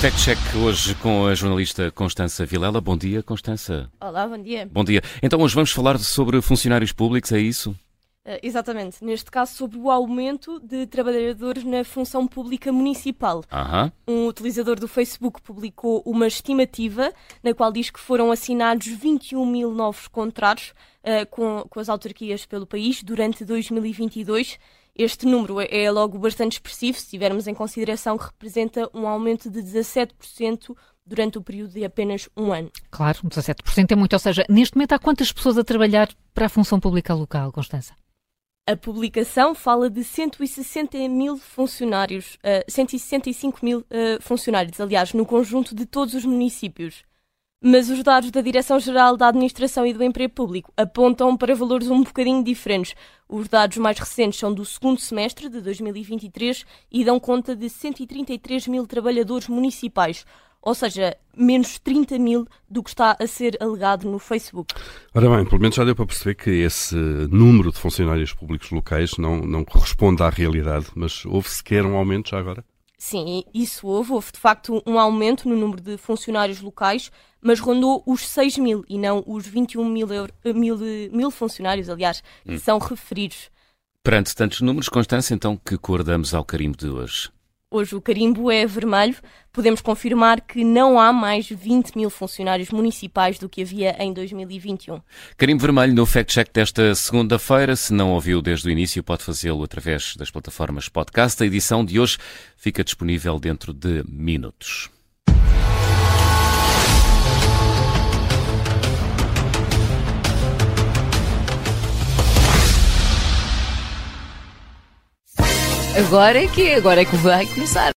Fact Check hoje com a jornalista Constança Vilela. Bom dia, Constança. Olá, bom dia. Bom dia. Então hoje vamos falar sobre funcionários públicos, é isso? Uh, exatamente. Neste caso, sobre o aumento de trabalhadores na função pública municipal. Um utilizador do Facebook publicou uma estimativa na qual diz que foram assinados 21 mil novos contratos uh, com, com as autarquias pelo país durante 2022 este número é logo bastante expressivo, se tivermos em consideração que representa um aumento de 17% durante o período de apenas um ano. Claro, 17% é muito. Ou seja, neste momento há quantas pessoas a trabalhar para a função pública local, Constança? A publicação fala de 160 mil funcionários, uh, 165 mil uh, funcionários, aliás, no conjunto de todos os municípios. Mas os dados da Direção-Geral da Administração e do Emprego Público apontam para valores um bocadinho diferentes. Os dados mais recentes são do segundo semestre de 2023 e dão conta de 133 mil trabalhadores municipais, ou seja, menos 30 mil do que está a ser alegado no Facebook. Ora bem, pelo menos já deu para perceber que esse número de funcionários públicos locais não, não corresponde à realidade, mas houve sequer um aumento já agora? Sim, isso houve. Houve de facto um aumento no número de funcionários locais, mas rondou os 6 mil e não os 21 mil, euro, eh, mil, mil funcionários, aliás, que hum. são referidos. Perante tantos números, Constância, então que cor damos ao carimbo de hoje? Hoje o carimbo é vermelho. Podemos confirmar que não há mais 20 mil funcionários municipais do que havia em 2021. Carimbo vermelho no Fact Check desta segunda-feira. Se não ouviu desde o início, pode fazê-lo através das plataformas podcast. A edição de hoje fica disponível dentro de minutos. Agora é que agora é que vai começar.